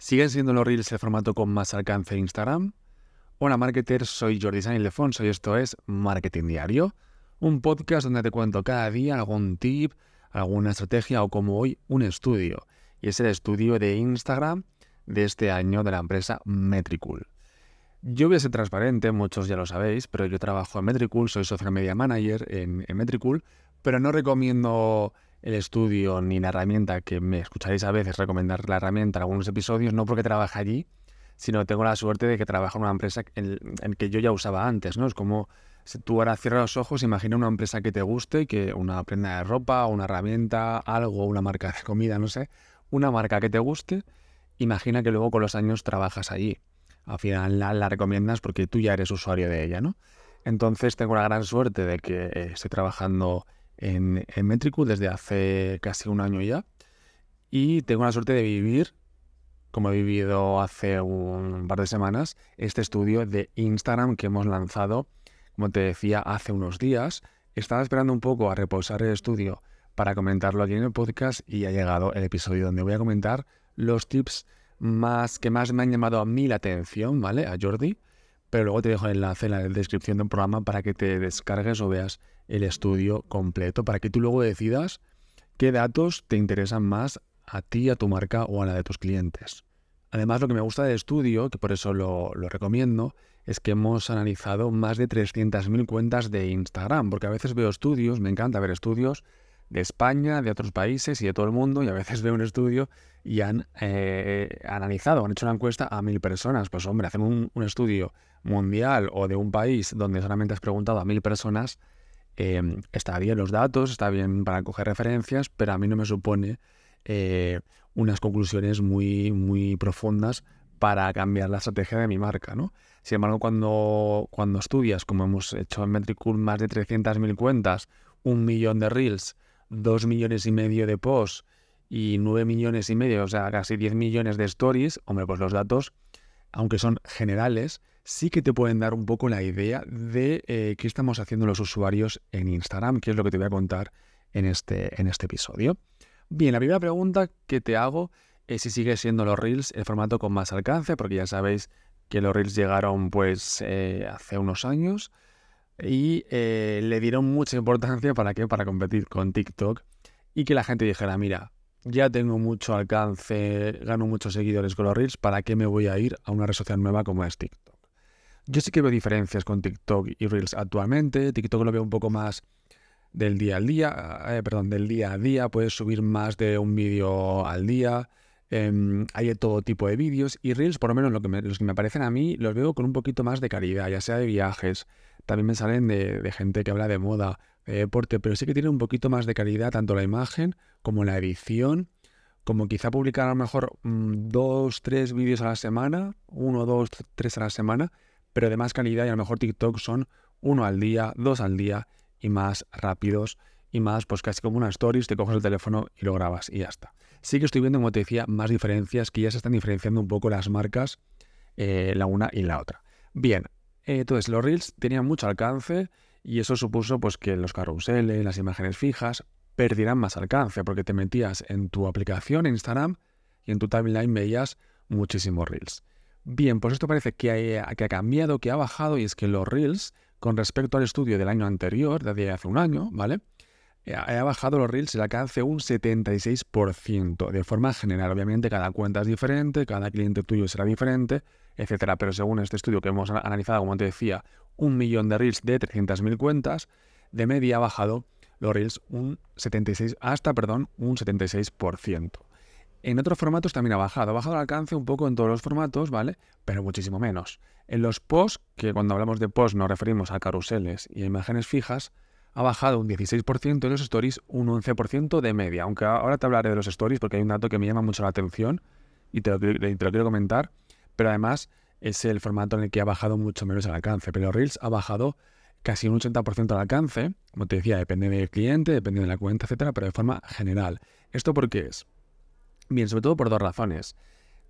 ¿Siguen siendo los Reels el formato con más alcance en Instagram? Hola marketers, soy Jordi San Ildefonso y esto es Marketing Diario, un podcast donde te cuento cada día algún tip, alguna estrategia o como hoy un estudio. Y es el estudio de Instagram de este año de la empresa Metricool. Yo voy a ser transparente, muchos ya lo sabéis, pero yo trabajo en Metricool, soy social media manager en, en Metricool, pero no recomiendo el estudio ni la herramienta, que me escucharéis a veces recomendar la herramienta en algunos episodios, no porque trabaje allí, sino tengo la suerte de que trabajo en una empresa en, que yo ya usaba antes, ¿no? Es como si tú ahora cierras los ojos, imagina una empresa que te guste, que una prenda de ropa, una herramienta, algo, una marca de comida, no sé, una marca que te guste, imagina que luego con los años trabajas allí. Al final la, la recomiendas porque tú ya eres usuario de ella, ¿no? Entonces tengo la gran suerte de que eh, estoy trabajando en, en Metricool desde hace casi un año ya. Y tengo la suerte de vivir, como he vivido hace un par de semanas, este estudio de Instagram que hemos lanzado, como te decía, hace unos días. Estaba esperando un poco a reposar el estudio para comentarlo aquí en el podcast y ha llegado el episodio donde voy a comentar los tips más que más me han llamado a mí la atención, ¿vale? A Jordi. Pero luego te dejo el enlace en la descripción del programa para que te descargues o veas el estudio completo para que tú luego decidas qué datos te interesan más a ti, a tu marca o a la de tus clientes. Además, lo que me gusta del estudio, que por eso lo, lo recomiendo, es que hemos analizado más de 300.000 cuentas de Instagram, porque a veces veo estudios, me encanta ver estudios de España, de otros países y de todo el mundo, y a veces veo un estudio y han eh, analizado, han hecho una encuesta a mil personas. Pues hombre, hacer un, un, estudio mundial o de un país donde solamente has preguntado a mil personas, eh, está bien los datos, está bien para coger referencias, pero a mí no me supone eh, unas conclusiones muy, muy profundas para cambiar la estrategia de mi marca, ¿no? Sin embargo, cuando, cuando estudias, como hemos hecho en Metricool, más de 300.000 cuentas, un millón de reels, dos millones y medio de posts y nueve millones y medio, o sea, casi 10 millones de stories, hombre, pues los datos, aunque son generales, sí que te pueden dar un poco la idea de eh, qué estamos haciendo los usuarios en Instagram, que es lo que te voy a contar en este, en este episodio. Bien, la primera pregunta que te hago es si sigue siendo los Reels el formato con más alcance, porque ya sabéis que los Reels llegaron pues eh, hace unos años y eh, le dieron mucha importancia para qué, para competir con TikTok y que la gente dijera, mira, ya tengo mucho alcance, gano muchos seguidores con los Reels, ¿para qué me voy a ir a una red social nueva como es TikTok? Yo sí que veo diferencias con TikTok y Reels actualmente. TikTok lo veo un poco más del día al día, eh, perdón, del día a día. Puedes subir más de un vídeo al día. Eh, hay todo tipo de vídeos y Reels, por lo menos lo que los que me parecen a mí, los veo con un poquito más de calidad, ya sea de viajes. También me salen de, gente que habla de moda, de deporte, pero sí que tiene un poquito más de calidad tanto la imagen como la edición como quizá publicar a lo mejor mmm, dos, tres vídeos a la semana, uno, dos, tres a la semana, pero de más calidad y a lo mejor TikTok son uno al día, dos al día y más rápidos y más, pues casi como una stories, te coges el teléfono y lo grabas y ya está. Sí que estoy viendo, como te decía, más diferencias, que ya se están diferenciando un poco las marcas, eh, la una y la otra. Bien, eh, entonces los Reels tenían mucho alcance y eso supuso pues que los carruseles, las imágenes fijas, perdieran más alcance, porque te metías en tu aplicación, en Instagram, y en tu timeline veías muchísimos Reels. Bien, pues esto parece que ha, cambiado, que ha bajado, y es que los Reels, con respecto al estudio del año anterior, de hace un año, ¿vale? Eh, ha bajado los Reels el alcance un 76%, de forma general. Obviamente cada cuenta es diferente, cada cliente tuyo será diferente, etcétera. Pero según este estudio que hemos analizado, como te decía, un millón de Reels de 300.000 cuentas, de media ha bajado los Reels un 76, hasta, perdón, un 76%. En otros formatos también ha bajado. Ha bajado el alcance un poco en todos los formatos, ¿vale? Pero muchísimo menos. En los posts, que cuando hablamos de posts nos referimos a carruseles y a imágenes fijas, ha bajado un 16% en los stories, un 11% de media. Aunque ahora te hablaré de los stories porque hay un dato que me llama mucho la atención y te lo, te lo quiero comentar. Pero además es el formato en el que ha bajado mucho menos el alcance. Pero Reels ha bajado casi un 80% al alcance. Como te decía, depende del cliente, depende de la cuenta, etcétera, pero de forma general. ¿Esto por qué es? Bien, sobre todo por dos razones.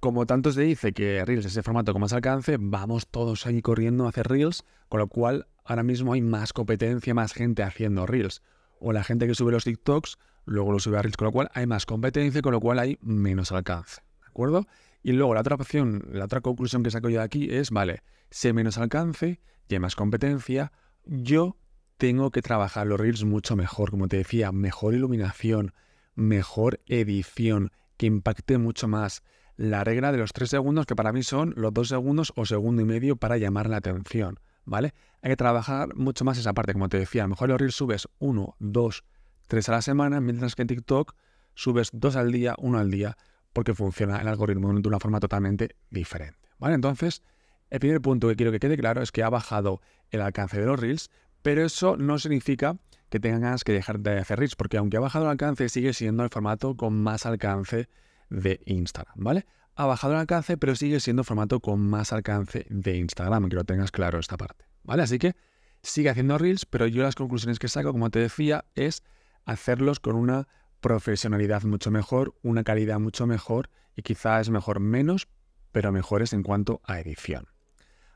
Como tanto se dice que Reels es el formato con más alcance, vamos todos ahí corriendo a hacer Reels, con lo cual ahora mismo hay más competencia, más gente haciendo Reels. O la gente que sube los TikToks, luego lo sube a Reels, con lo cual hay más competencia, con lo cual hay menos alcance. ¿De acuerdo? Y luego la otra opción, la otra conclusión que saco yo de aquí es, vale, hay menos alcance y más competencia, yo tengo que trabajar los reels mucho mejor, como te decía, mejor iluminación, mejor edición, impacte mucho más. La regla de los tres segundos, que para mí son los dos segundos o segundo y medio para llamar la atención, ¿vale? Hay que trabajar mucho más esa parte, como te decía, a lo mejor los reels subes uno, dos, tres a la semana, mientras que en TikTok subes dos al día, uno al día porque funciona el algoritmo de una forma totalmente diferente. ¿Vale? Entonces, el primer punto que quiero que quede claro es que ha bajado el alcance de los Reels, pero eso no significa que tengas que dejar de hacer Reels, porque aunque ha bajado el alcance, sigue siendo el formato con más alcance de Instagram, ¿vale? Ha bajado el alcance, pero sigue siendo el formato con más alcance de Instagram, que lo tengas claro esta parte, ¿vale? Así que sigue haciendo Reels, pero yo las conclusiones que saco, como te decía, es hacerlos con una profesionalidad mucho mejor, una calidad mucho mejor y quizás mejor menos, pero mejores en cuanto a edición.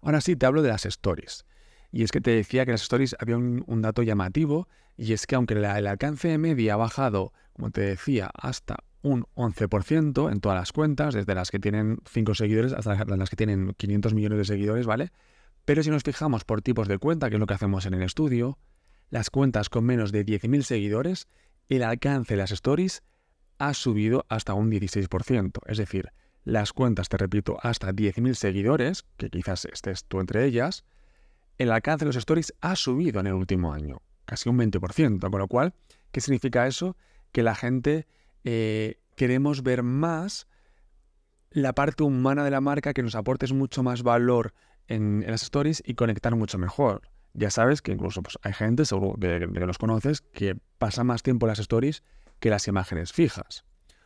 Ahora sí, te hablo de las stories. Y es que te decía que las stories había un, dato llamativo y es que aunque el alcance de media ha bajado, como te decía, hasta un 11% en todas las cuentas, desde las que tienen 5 seguidores hasta las que tienen 500 millones de seguidores, ¿vale? Pero si nos fijamos por tipos de cuenta, que es lo que hacemos en el estudio, las cuentas con menos de 10.000 seguidores el alcance de las stories ha subido hasta un 16%. Es decir, las cuentas, te repito, hasta 10.000 seguidores, que quizás estés tú entre ellas, el alcance de los stories ha subido en el último año, casi un 20%. Con lo cual, ¿qué significa eso? Que la gente eh, queremos ver más la parte humana de la marca, que nos aportes mucho más valor en, las stories y conectar mucho mejor. Ya sabes que incluso pues, hay gente, seguro que, que los conoces, que pasa más tiempo en las stories que las imágenes fijas.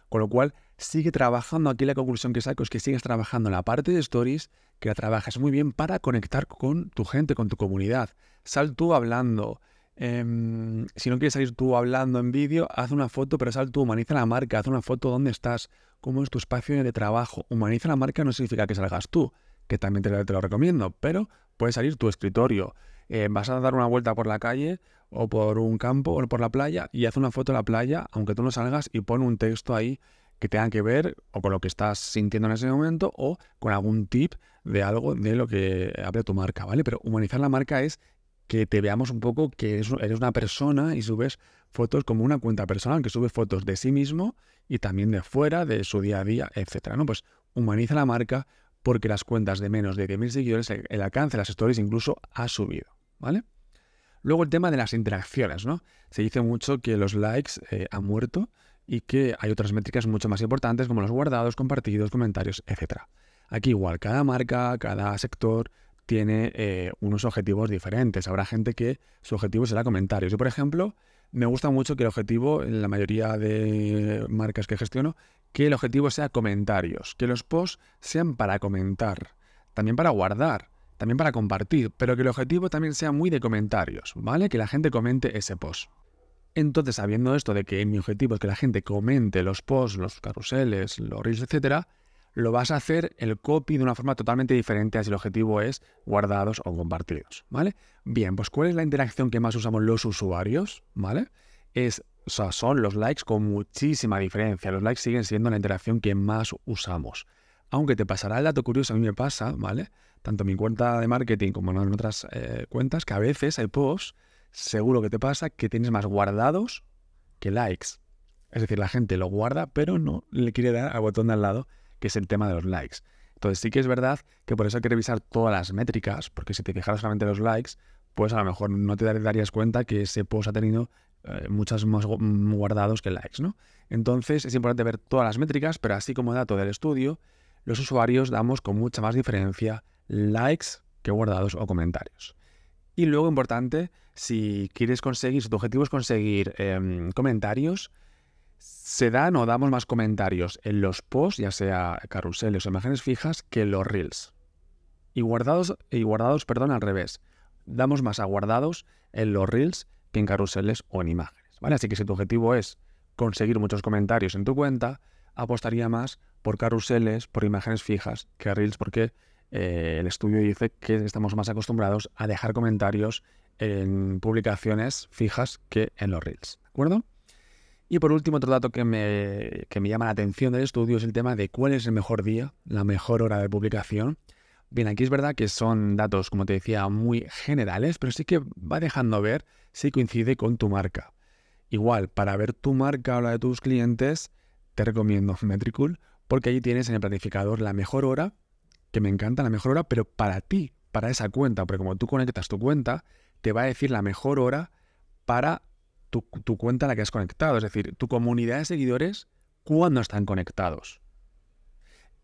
Con lo cual, sigue trabajando. Aquí la conclusión que saco es que sigues trabajando en la parte de stories, que la trabajas muy bien para conectar con tu gente, con tu comunidad. Sal tú hablando. Em, si no quieres salir tú hablando en vídeo, haz una foto, pero sal tú, humaniza la marca, haz una foto dónde estás, cómo es tu espacio de trabajo. Humaniza la marca no significa que salgas tú, que también te, lo recomiendo, pero puede salir tu escritorio. Eh, vas a dar una vuelta por la calle o por un campo o por la playa y haz una foto de la playa, aunque tú no salgas, y pon un texto ahí que tenga que ver o con lo que estás sintiendo en ese momento o con algún tip de algo de lo que hable tu marca, ¿vale? Pero humanizar la marca es que te veamos un poco que eres una persona y subes fotos como una cuenta personal, que sube fotos de sí mismo y también de fuera, de su día a día, etcétera, ¿no? Pues humaniza la marca porque las cuentas de menos de 10.000 seguidores, el alcance de las stories incluso ha subido, ¿vale? Luego el tema de las interacciones, ¿no? Se dice mucho que los likes eh, han muerto y que hay otras métricas mucho más importantes como los guardados, compartidos, comentarios, etc. Aquí igual, cada marca, cada sector tiene eh, unos objetivos diferentes. Habrá gente que su objetivo será comentarios. Yo, por ejemplo, me gusta mucho que el objetivo, en la mayoría de marcas que gestiono, que el objetivo sea comentarios, que los posts sean para comentar, también para guardar también para compartir, pero que el objetivo también sea muy de comentarios, ¿vale? Que la gente comente ese post. Entonces, sabiendo esto de que mi objetivo es que la gente comente los posts, los carruseles, los reels, etcétera, lo vas a hacer el copy de una forma totalmente diferente a si el objetivo es guardados o compartidos, ¿vale? Bien, pues ¿cuál es la interacción que más usamos los usuarios, ¿vale? Es, son los likes con muchísima diferencia. Los likes siguen siendo la interacción que más usamos. Aunque te pasará el dato curioso, a mí me pasa, ¿vale? tanto en mi cuenta de marketing como en otras eh, cuentas, que a veces hay posts, seguro que te pasa, que tienes más guardados que likes. Es decir, la gente lo guarda, pero no le quiere dar al botón de al lado, que es el tema de los likes. Entonces sí que es verdad que por eso hay que revisar todas las métricas, porque si te fijaras solamente los likes, pues a lo mejor no te darías cuenta que ese post ha tenido eh, muchos más guardados que likes, ¿no? Entonces es importante ver todas las métricas, pero así como dato del estudio, los usuarios damos con mucha más diferencia likes que guardados o comentarios. Y luego, importante, si quieres conseguir, si tu objetivo es conseguir em, comentarios, se dan o damos más comentarios en los posts, ya sea carruseles o imágenes fijas, que en los reels. Y guardados, y guardados, perdón, al revés. Damos más a guardados en los reels que en carruseles o en imágenes. ¿vale? Así que si tu objetivo es conseguir muchos comentarios en tu cuenta, apostaría más por carruseles, por imágenes fijas que reels, porque eh, el estudio dice que estamos más acostumbrados a dejar comentarios en publicaciones fijas que en los reels. ¿De acuerdo? Y por último, otro dato que me, que me llama la atención del estudio es el tema de cuál es el mejor día, la mejor hora de publicación. Bien, aquí es verdad que son datos, como te decía, muy generales, pero sí que va dejando ver si coincide con tu marca. Igual, para ver tu marca o la de tus clientes, te recomiendo Metricool, porque allí tienes en el planificador la mejor hora, que me encanta la mejor hora, pero para ti, para esa cuenta, porque como tú conectas tu cuenta, te va a decir la mejor hora para tu, cuenta a la que has conectado, es decir, tu comunidad de seguidores, cuándo están conectados.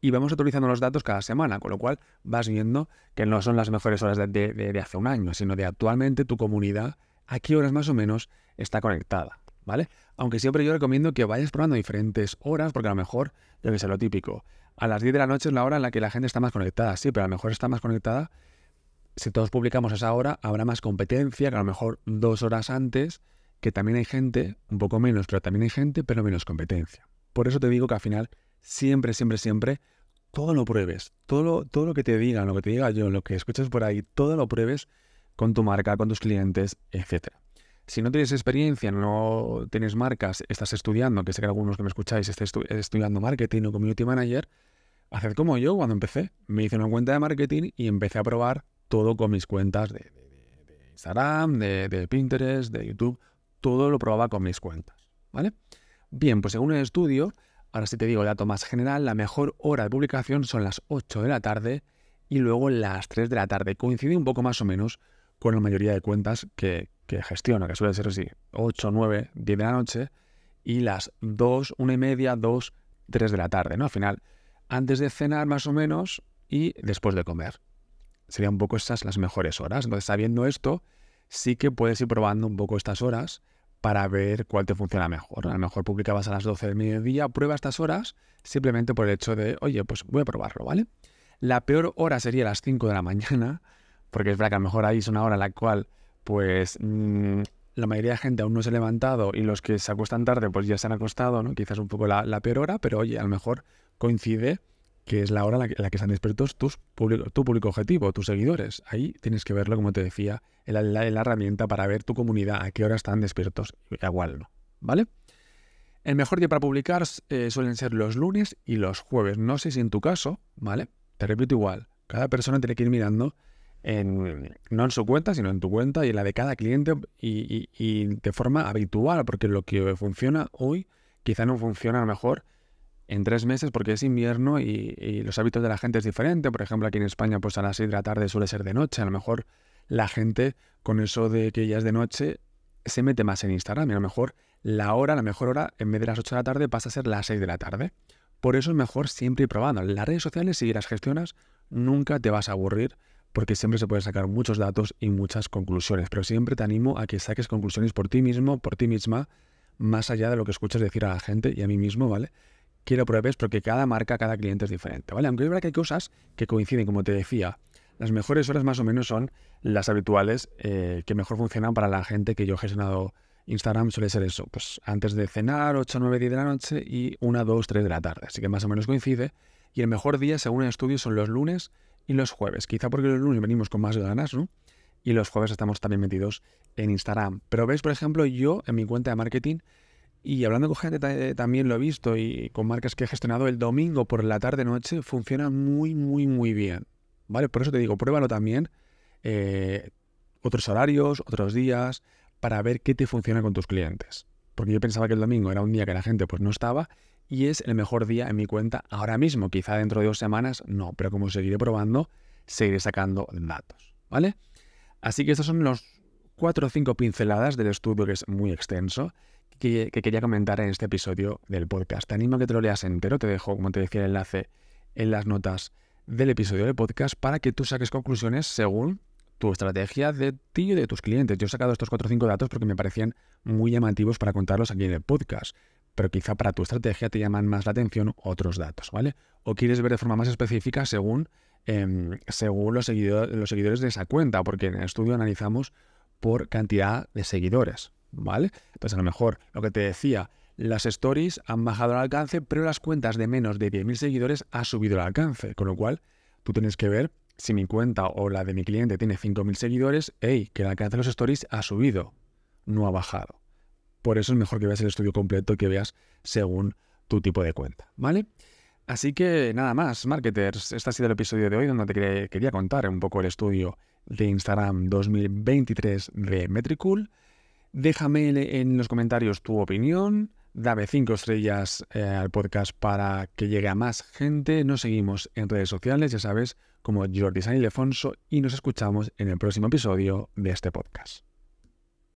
Y vamos actualizando los datos cada semana, con lo cual vas viendo que no son las mejores horas de, de hace un año, sino de actualmente tu comunidad, a qué horas más o menos está conectada, ¿vale? Aunque siempre yo recomiendo que vayas probando diferentes horas, porque a lo mejor, yo que sé, lo típico, a las 10 de la noche es la hora en la que la gente está más conectada, sí, pero a lo mejor está más conectada, si todos publicamos esa hora, habrá más competencia, que a lo mejor dos horas antes, que también hay gente, un poco menos, pero también hay gente, pero menos competencia. Por eso te digo que al final, siempre, siempre, siempre, todo lo pruebes. Todo lo, todo lo que te digan, lo que te diga yo, lo que escuches por ahí, todo lo pruebes con tu marca, con tus clientes, etc. Si no tienes experiencia, no tienes marcas, estás estudiando, que sé que algunos que me escucháis estáis estudiando marketing o community manager, haced como yo cuando empecé. Me hice una cuenta de marketing y empecé a probar todo con mis cuentas de, Instagram, de Pinterest, de YouTube, todo lo probaba con mis cuentas, ¿vale? Bien, pues según el estudio, ahora sí te digo dato más general, la mejor hora de publicación son las 8 de la tarde y luego las 3 de la tarde. Coincide un poco más o menos con la mayoría de cuentas que, que gestiono, que suele ser así, 8, 9, 10 de la noche y las 2, 1 y media, 2, 3 de la tarde, ¿no? Al final, antes de cenar más o menos y después de comer. Serían un poco estas las mejores horas. Entonces, sabiendo esto, sí que puedes ir probando un poco estas horas para ver cuál te funciona mejor. A lo mejor publicabas a las 12 del mediodía, prueba estas horas simplemente por el hecho de, oye, pues voy a probarlo, ¿vale? La peor hora sería las 5 de la mañana, porque es verdad que a lo mejor ahí es una hora en la cual, pues, mm, la mayoría de gente aún no se ha levantado y los que se acuestan tarde, pues ya se han acostado, ¿no? Quizás un poco la, la peor hora, pero oye, a lo mejor coincide que es la hora en la que, están despiertos tus tu público objetivo, tus seguidores. Ahí tienes que verlo, como te decía, en la, herramienta para ver tu comunidad, a qué hora están despiertos cuál no. ¿Vale? El mejor día para publicar eh, suelen ser los lunes y los jueves. No sé si en tu caso, ¿vale? Te repito igual, cada persona tiene que ir mirando no en su cuenta, sino en tu cuenta y en la de cada cliente y, de forma habitual, porque lo que funciona hoy quizá no funciona a lo mejor en tres meses porque es invierno y, los hábitos de la gente es diferente. Por ejemplo, aquí en España, pues a las 6 de la tarde suele ser de noche. A lo mejor la gente, con eso de que ya es de noche, se mete más en Instagram. Y a lo mejor la hora, la mejor hora, en vez de las 8 de la tarde, pasa a ser las 6 de la tarde. Por eso es mejor siempre ir probando. Las redes sociales, si las gestionas, nunca te vas a aburrir porque siempre se pueden sacar muchos datos y muchas conclusiones. Pero siempre te animo a que saques conclusiones por ti mismo, por ti misma, más allá de lo que escuchas decir a la gente y a mí mismo, ¿vale? quiero pruebes porque cada marca, cada cliente es diferente, ¿vale? Aunque es verdad que hay cosas que coinciden, como te decía. Las mejores horas más o menos son las habituales eh, que mejor funcionan para la gente que yo he gestionado Instagram suele ser eso, pues antes de cenar, 8, 9, 10 de la noche y 1, 2, 3 de la tarde. Así que más o menos coincide. Y el mejor día, según el estudio, son los lunes y los jueves. Quizá porque los lunes venimos con más ganas, ¿no? Y los jueves estamos también metidos en Instagram. Pero ves, por ejemplo, yo en mi cuenta de marketing y hablando con gente también lo he visto y con marcas que he gestionado el domingo por la tarde-noche funciona muy, muy, muy bien. ¿Vale? Por eso te digo, pruébalo también. Eh, otros horarios, otros días, para ver qué te funciona con tus clientes. Porque yo pensaba que el domingo era un día que la gente pues no estaba y es el mejor día en mi cuenta ahora mismo. Quizá dentro de dos semanas no, pero como seguiré probando, seguiré sacando datos. ¿Vale? Así que estos son los cuatro o cinco pinceladas del estudio que es muy extenso que, quería comentar en este episodio del podcast. Te animo a que te lo leas entero, te dejo, como te decía, el enlace en las notas del episodio del podcast para que tú saques conclusiones según tu estrategia de ti y de tus clientes. Yo he sacado estos 4 o 5 datos porque me parecían muy llamativos para contarlos aquí en el podcast, pero quizá para tu estrategia te llaman más la atención otros datos, ¿vale? O quieres ver de forma más específica según, em, según los, los seguidores de esa cuenta, porque en el estudio analizamos por cantidad de seguidores. ¿vale? Entonces a lo mejor lo que te decía, las stories han bajado el alcance, pero las cuentas de menos de 10.000 seguidores ha subido el alcance, con lo cual tú tienes que ver si mi cuenta o la de mi cliente tiene 5.000 seguidores, hey, que el alcance de los stories ha subido, no ha bajado. Por eso es mejor que veas el estudio completo y que veas según tu tipo de cuenta, ¿vale? Así que nada más, marketers, este ha sido el episodio de hoy donde te quería contar un poco el estudio de Instagram 2023 de Metricool. Déjame en los comentarios tu opinión, dame 5 estrellas eh, al podcast para que llegue a más gente. Nos seguimos en redes sociales, ya sabes, como Jordi San y nos escuchamos en el próximo episodio de este podcast.